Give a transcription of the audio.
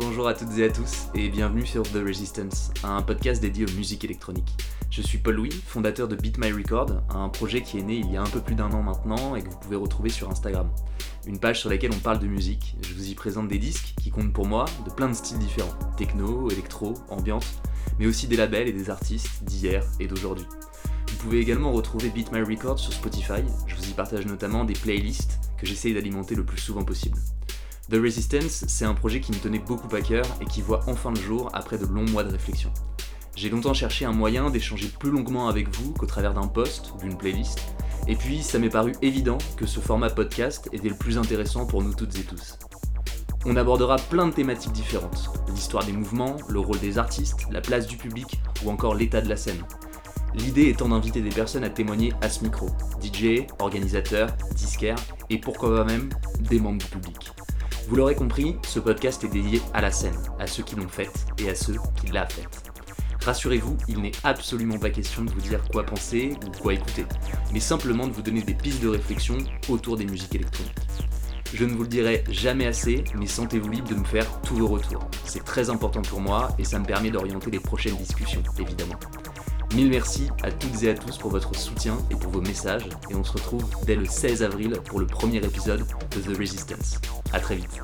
Bonjour à toutes et à tous et bienvenue sur The Resistance, un podcast dédié aux musiques électroniques. Je suis Paul Louis, fondateur de Beat My Record, un projet qui est né il y a un peu plus d'un an maintenant et que vous pouvez retrouver sur Instagram. Une page sur laquelle on parle de musique. Je vous y présente des disques qui comptent pour moi de plein de styles différents techno, électro, ambiance, mais aussi des labels et des artistes d'hier et d'aujourd'hui. Vous pouvez également retrouver Beat My Record sur Spotify. Je vous y partage notamment des playlists que j'essaye d'alimenter le plus souvent possible. The Resistance, c'est un projet qui me tenait beaucoup à cœur et qui voit enfin le jour après de longs mois de réflexion. J'ai longtemps cherché un moyen d'échanger plus longuement avec vous qu'au travers d'un post ou d'une playlist, et puis ça m'est paru évident que ce format podcast était le plus intéressant pour nous toutes et tous. On abordera plein de thématiques différentes, l'histoire des mouvements, le rôle des artistes, la place du public ou encore l'état de la scène. L'idée étant d'inviter des personnes à témoigner à ce micro, DJ, organisateurs, disquaires et pourquoi pas même des membres du public. Vous l'aurez compris, ce podcast est dédié à la scène, à ceux qui l'ont faite et à ceux qui l'a faite. Rassurez-vous, il n'est absolument pas question de vous dire quoi penser ou quoi écouter, mais simplement de vous donner des pistes de réflexion autour des musiques électroniques. Je ne vous le dirai jamais assez, mais sentez-vous libre de me faire tous vos retours. C'est très important pour moi et ça me permet d'orienter les prochaines discussions, évidemment. Mille merci à toutes et à tous pour votre soutien et pour vos messages, et on se retrouve dès le 16 avril pour le premier épisode de The Resistance. À très vite.